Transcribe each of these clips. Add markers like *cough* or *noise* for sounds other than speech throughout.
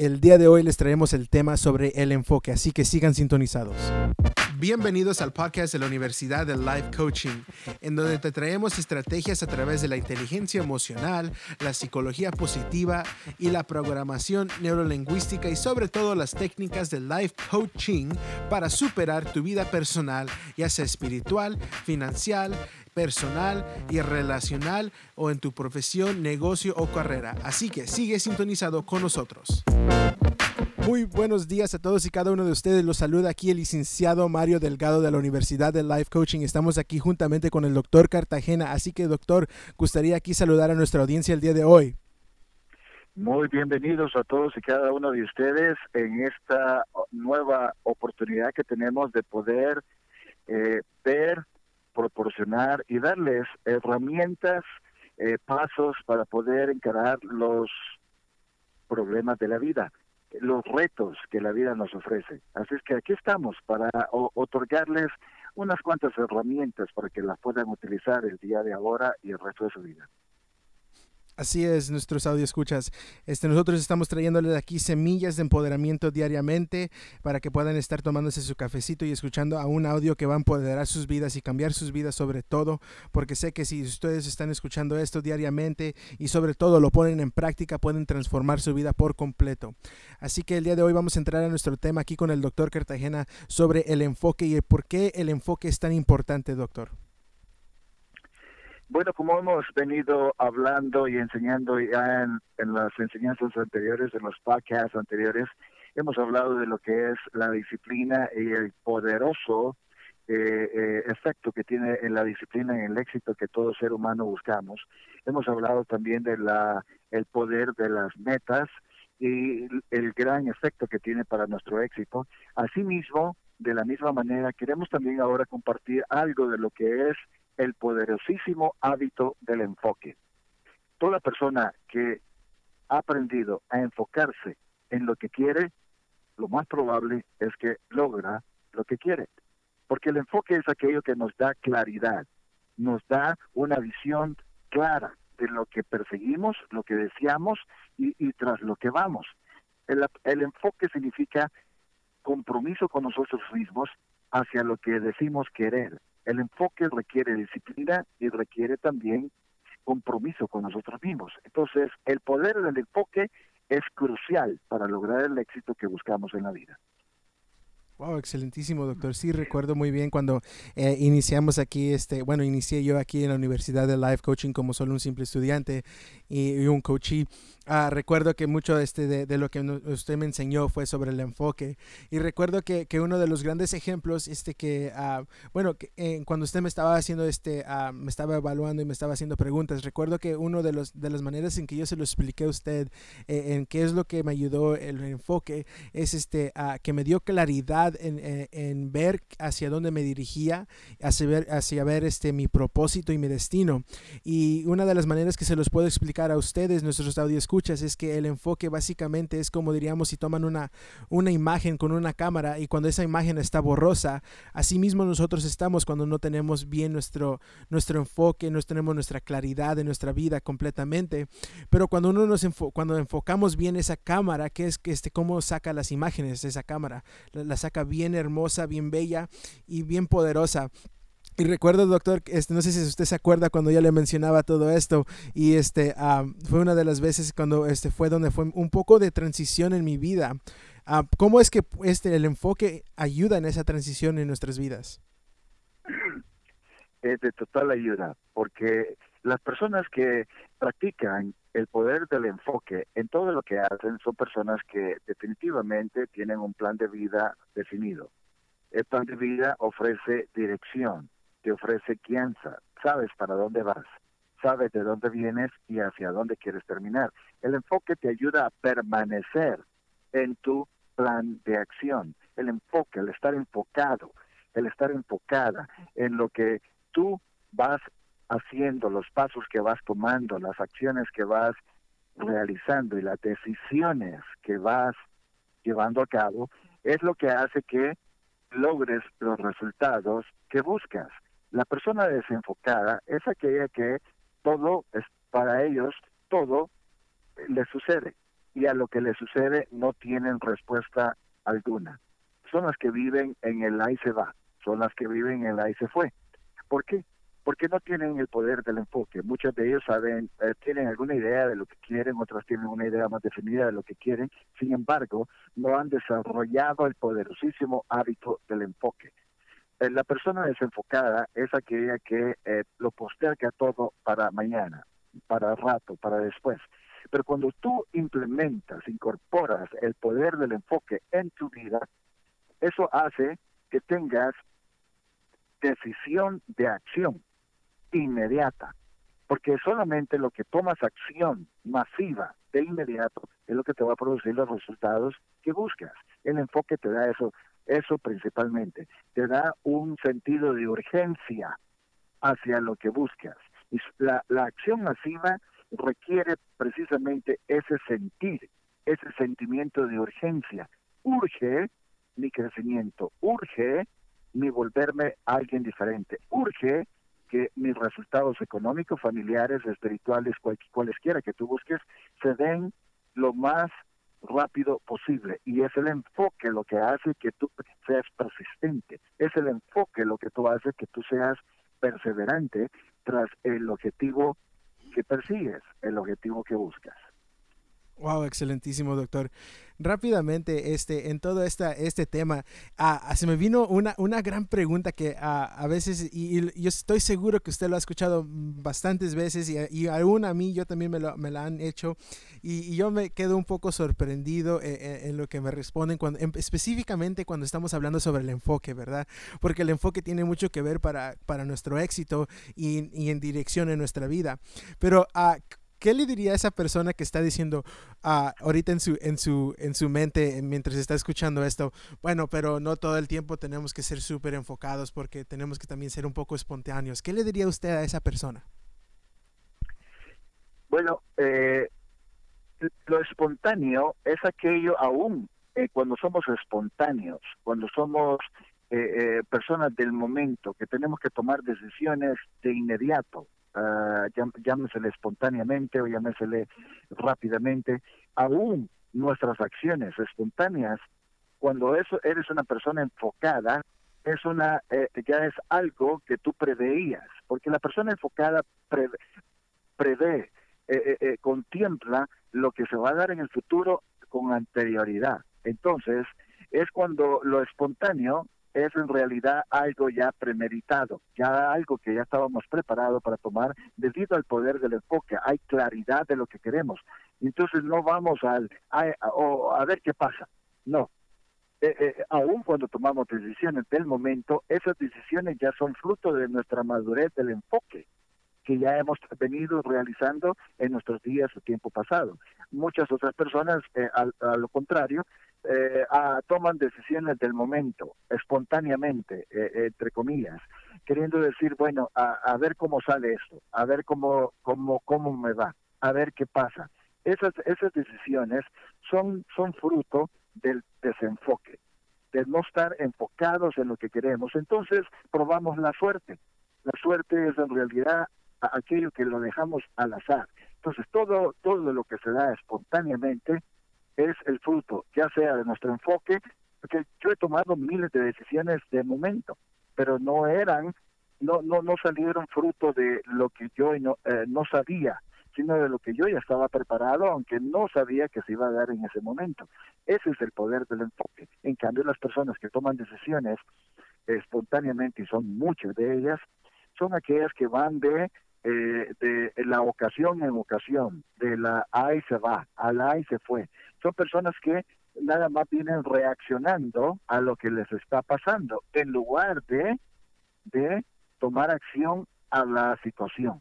El día de hoy les traemos el tema sobre el enfoque, así que sigan sintonizados. Bienvenidos al podcast de la Universidad de Life Coaching, en donde te traemos estrategias a través de la inteligencia emocional, la psicología positiva y la programación neurolingüística y sobre todo las técnicas de life coaching para superar tu vida personal, ya sea espiritual, financiera, personal y relacional o en tu profesión, negocio o carrera. Así que sigue sintonizado con nosotros. Muy buenos días a todos y cada uno de ustedes. Los saluda aquí el licenciado Mario Delgado de la Universidad de Life Coaching. Estamos aquí juntamente con el doctor Cartagena. Así que, doctor, gustaría aquí saludar a nuestra audiencia el día de hoy. Muy bienvenidos a todos y cada uno de ustedes en esta nueva oportunidad que tenemos de poder eh, ver proporcionar y darles herramientas, eh, pasos para poder encarar los problemas de la vida, los retos que la vida nos ofrece. Así es que aquí estamos para otorgarles unas cuantas herramientas para que las puedan utilizar el día de ahora y el resto de su vida. Así es, nuestros audio escuchas. Este, nosotros estamos trayéndoles aquí semillas de empoderamiento diariamente para que puedan estar tomándose su cafecito y escuchando a un audio que va a empoderar sus vidas y cambiar sus vidas sobre todo, porque sé que si ustedes están escuchando esto diariamente y sobre todo lo ponen en práctica, pueden transformar su vida por completo. Así que el día de hoy vamos a entrar a nuestro tema aquí con el doctor Cartagena sobre el enfoque y por qué el enfoque es tan importante, doctor. Bueno, como hemos venido hablando y enseñando ya en, las enseñanzas anteriores, en los podcasts anteriores, hemos hablado de lo que es la disciplina y el poderoso eh, eh, efecto que tiene en la disciplina y el éxito que todo ser humano buscamos. Hemos hablado también de la el poder de las metas y el gran efecto que tiene para nuestro éxito. Asimismo, de la misma manera, queremos también ahora compartir algo de lo que es el poderosísimo hábito del enfoque. Toda persona que ha aprendido a enfocarse en lo que quiere, lo más probable es que logra lo que quiere. Porque el enfoque es aquello que nos da claridad, nos da una visión clara de lo que perseguimos, lo que deseamos y, tras lo que vamos. el enfoque significa compromiso con nosotros mismos hacia lo que decimos querer, el enfoque requiere disciplina y requiere también compromiso con nosotros mismos. Entonces, el poder del enfoque es crucial para lograr el éxito que buscamos en la vida. Wow, excelentísimo, doctor. Sí, recuerdo muy bien cuando eh, iniciamos aquí, este, bueno, inicié yo aquí en la Universidad de Life Coaching como solo un simple estudiante y, un coachee. Ah, recuerdo que mucho este, de, lo que usted me enseñó fue sobre el enfoque. Y recuerdo que, que uno de los grandes ejemplos, este, que, uh, bueno, que, eh, cuando usted me estaba haciendo, este, uh, me estaba evaluando y me estaba haciendo preguntas, recuerdo que uno de, los, de las maneras en que yo se lo expliqué a usted, eh, en qué es lo que me ayudó el enfoque, es este, que me dio claridad eh, en, ver hacia dónde me dirigía, hacia ver, hacia ver este, mi propósito y mi destino. Y una de las maneras que se los puedo explicar a ustedes, nuestros escuchas es que el enfoque básicamente es como diríamos si toman una, una imagen con una cámara y cuando esa imagen está borrosa, así mismo nosotros estamos cuando no tenemos bien nuestro, nuestro enfoque, no tenemos nuestra claridad en nuestra vida completamente. Pero cuando uno nos cuando enfocamos bien esa cámara, que es que este, cómo saca las imágenes de esa cámara, la saca bien hermosa, bien bella y bien poderosa. Y recuerdo, doctor, este, no sé si usted se acuerda cuando yo le mencionaba todo esto y este fue una de las veces cuando este fue donde fue un poco de transición en mi vida. ¿Cómo es que este el enfoque ayuda en esa transición en nuestras vidas? *clears throat* Es de total ayuda, porque las personas que practican el poder del enfoque en todo lo que hacen son personas que definitivamente tienen un plan de vida definido. El plan de vida ofrece dirección, te ofrece guianza, sabes para dónde vas, sabes de dónde vienes y hacia dónde quieres terminar. El enfoque te ayuda a permanecer en tu plan de acción. El enfoque, el estar enfocado, el estar enfocada en lo que tú vas haciendo, los pasos que vas tomando, las acciones que vas realizando y las decisiones que vas llevando a cabo, es lo que hace que logres los resultados que buscas. La persona desenfocada es aquella que todo es para ellos, todo le sucede. y a lo que les sucede no tienen respuesta alguna. Son las que viven en el ahí se va, son las que viven en el ahí se fue. ¿Por qué? Porque no tienen el poder del enfoque. Muchos de ellos saben, eh, tienen alguna idea de lo que quieren, otras tienen una idea más definida de lo que quieren. Sin embargo, no han desarrollado el poderosísimo hábito del enfoque. Eh, la persona desenfocada es aquella que eh, lo posterga todo para mañana, para rato, para después. Pero cuando tú implementas, incorporas el poder del enfoque en tu vida, eso hace que tengas decisión de acción inmediata, porque solamente lo que tomas acción masiva de inmediato es lo que te va a producir los resultados que buscas. El enfoque te da eso, eso principalmente, te da un sentido de urgencia hacia lo que buscas. Y la, la acción masiva requiere precisamente ese sentir, ese sentimiento de urgencia. Urge mi crecimiento, urge mi volverme alguien diferente, urge que mis resultados económicos, familiares, espirituales, cualesquiera que tú busques, se den lo más rápido posible. Y es el enfoque lo que hace que tú seas persistente. Es el enfoque lo que tú hace que tú seas perseverante tras el objetivo que persigues, el objetivo que buscas. Wow, excelentísimo, doctor. Rápidamente, este, en todo esta, este tema, uh, se me vino una, una gran pregunta que a veces, y, yo estoy seguro que usted lo ha escuchado bastantes veces, y, y aún a mí yo también me, lo, me la han hecho, y, yo me quedo un poco sorprendido en, eh, en, lo que me responden, cuando, específicamente cuando estamos hablando sobre el enfoque, ¿verdad? Porque el enfoque tiene mucho que ver para, para nuestro éxito y, y en dirección en nuestra vida. Pero, uh, ¿qué le diría a esa persona que está diciendo uh, ahorita en su, en, su, en su mente mientras está escuchando esto? Bueno, pero no todo el tiempo tenemos que ser súper enfocados porque tenemos que también ser un poco espontáneos. ¿Qué le diría usted a esa persona? Bueno, eh, lo espontáneo es aquello aún eh, cuando somos espontáneos, cuando somos eh, eh, personas del momento, que tenemos que tomar decisiones de inmediato, uh, llámesele espontáneamente o llámesele rápidamente, aún nuestras acciones espontáneas, cuando eso eres una persona enfocada, es una eh, ya es algo que tú preveías, porque la persona enfocada prevé, eh, eh, contempla lo que se va a dar en el futuro con anterioridad. Entonces, es cuando lo espontáneo es en realidad algo ya premeditado, ya algo que ya estábamos preparados para tomar debido al poder del enfoque. Hay claridad de lo que queremos. Entonces no vamos al, a, a, ver qué pasa. No. Eh, eh, aún cuando tomamos decisiones del momento, esas decisiones ya son fruto de nuestra madurez del enfoque que ya hemos venido realizando en nuestros días o tiempo pasado. Muchas otras personas, eh, a lo contrario, eh, toman decisiones del momento, espontáneamente, eh, entre comillas, queriendo decir, bueno, a, ver cómo sale esto, a ver cómo, cómo, cómo me va, a ver qué pasa. Esas, esas decisiones son, son fruto del desenfoque, de no estar enfocados en lo que queremos. Entonces probamos la suerte. La suerte es en realidad aquello que lo dejamos al azar. Entonces todo, todo lo que se da espontáneamente es el fruto, ya sea de nuestro enfoque, porque yo he tomado miles de decisiones de momento, pero no eran, no, no, no salieron fruto de lo que yo no, eh, no sabía, sino de lo que yo ya estaba preparado, aunque no sabía que se iba a dar en ese momento. Ese es el poder del enfoque. En cambio, las personas que toman decisiones espontáneamente, y son muchas de ellas, son aquellas que van de eh, de la ocasión en ocasión, de la ahí se va, a la ahí se fue. Son personas que nada más vienen reaccionando a lo que les está pasando, en lugar de, de tomar acción a la situación.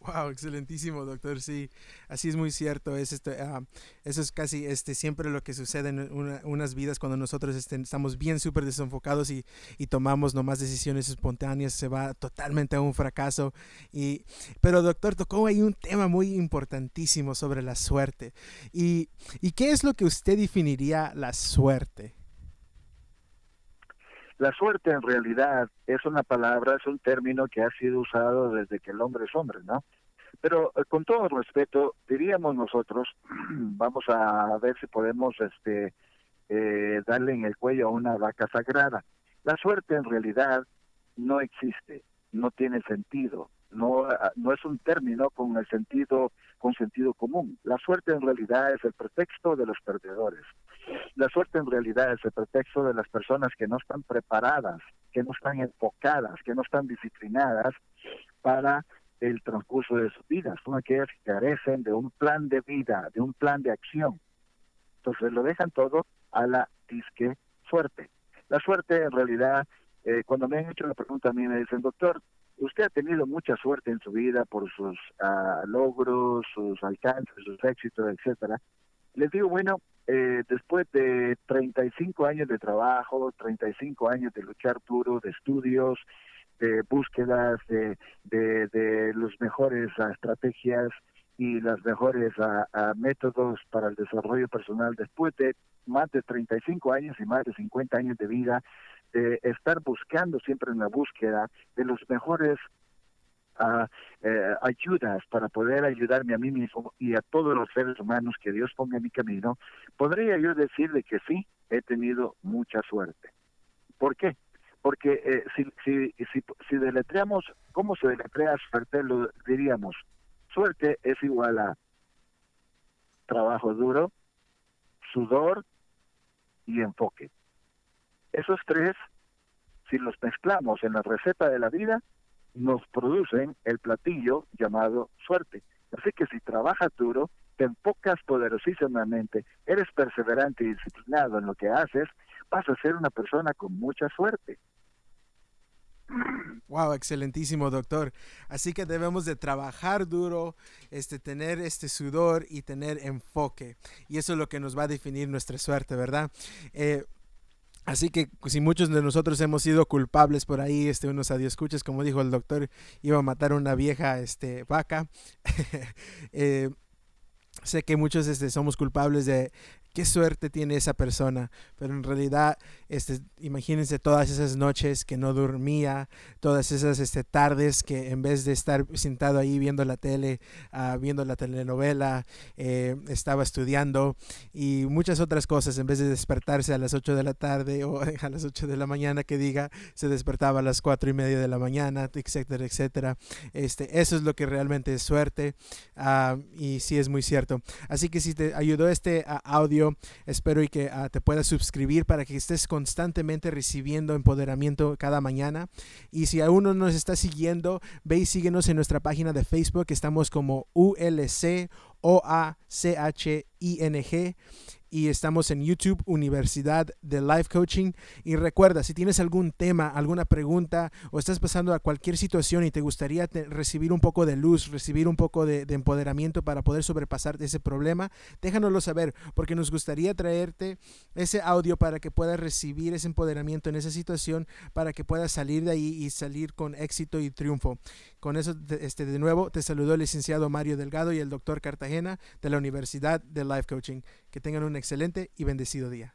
Wow, excelentísimo, doctor. Sí, así es muy cierto. Es este, uh, eso es casi este, siempre lo que sucede en una, unas vidas cuando nosotros este, estamos bien súper desenfocados y, y, tomamos nomás decisiones espontáneas, se va totalmente a un fracaso. Y, pero, doctor, tocó ahí un tema muy importantísimo sobre la suerte. ¿Y, y qué es lo que usted definiría la suerte? La suerte en realidad es una palabra, es un término que ha sido usado desde que el hombre es hombre, ¿no? Pero eh, con todo respeto, diríamos nosotros, *clears throat* vamos a ver si podemos este eh, darle en el cuello a una vaca sagrada. La suerte en realidad no existe, no tiene sentido, no, ah, no es un término con el sentido, con sentido común. La suerte en realidad es el pretexto de los perdedores. La suerte en realidad es el pretexto de las personas que no están preparadas, que no están enfocadas, que no están disciplinadas para el transcurso de sus vidas. Son aquellas que carecen de un plan de vida, de un plan de acción. Entonces lo dejan todo a la disque suerte. La suerte en realidad, eh, cuando me han hecho la pregunta a mí me dicen, doctor, usted ha tenido mucha suerte en su vida por sus ah, logros, sus alcances, sus éxitos, etcétera. Les digo, bueno, eh, después de 35 años de trabajo, 35 años de luchar duro, de estudios, de búsquedas, de, de, de los mejores ah, estrategias y los mejores ah, métodos para el desarrollo personal, después de más de 35 años y más de 50 años de vida, de estar buscando siempre en la búsqueda de los mejores uh, ayudas para poder ayudarme a mí mismo y a todos los seres humanos que Dios ponga en mi camino, podría yo decirle que sí, he tenido mucha suerte. ¿Por qué? Porque eh, si, si, si, si deletreamos, ¿cómo se deletrea suerte? Lo diríamos, suerte es igual a trabajo duro, sudor y enfoque. Esos tres, si los mezclamos en la receta de la vida, nos producen el platillo llamado suerte. Así que si trabajas duro, te enfocas poderosísimamente, eres perseverante y disciplinado en lo que haces, vas a ser una persona con mucha suerte. Wow, excelentísimo doctor. Así que debemos de trabajar duro, este, tener este sudor y tener enfoque. Y eso es lo que nos va a definir nuestra suerte, ¿verdad? Eh, Así que pues, si muchos de nosotros hemos sido culpables por ahí, este, unos escuches como dijo el doctor, iba a matar a una vieja este, vaca. *laughs* eh, sé que muchos este, somos culpables de qué suerte tiene esa persona, pero en realidad, este, imagínense todas esas noches que no dormía, todas esas este, tardes que en vez de estar sentado ahí viendo la tele, uh, viendo la telenovela, eh, estaba estudiando y muchas otras cosas, en vez de despertarse a las 8 de la tarde o *laughs* a las 8 de la mañana que diga, se despertaba a las 4 y media de la mañana, etcétera, etcétera. Este, eso es lo que realmente es suerte uh, y sí es muy cierto. Así que si te ayudó este uh, audio, Espero y que ah, te puedas suscribir para que estés constantemente recibiendo empoderamiento cada mañana. Y si aún no nos está siguiendo, ve y síguenos en nuestra página de Facebook. Estamos como ULC O-A-C-H-I-N-G y estamos en YouTube Universidad de Life Coaching. Y recuerda, si tienes algún tema, alguna pregunta o estás pasando a cualquier situación y te gustaría recibir un poco de luz, recibir un poco de, empoderamiento para poder sobrepasar ese problema, déjanoslo saber porque nos gustaría traerte ese audio para que puedas recibir ese empoderamiento en esa situación, para que puedas salir de ahí y salir con éxito y triunfo. Con eso, este, de nuevo, te saludó el licenciado Mario Delgado y el doctor Cartagena de la Universidad de Life Coaching. Que tengan un excelente y bendecido día.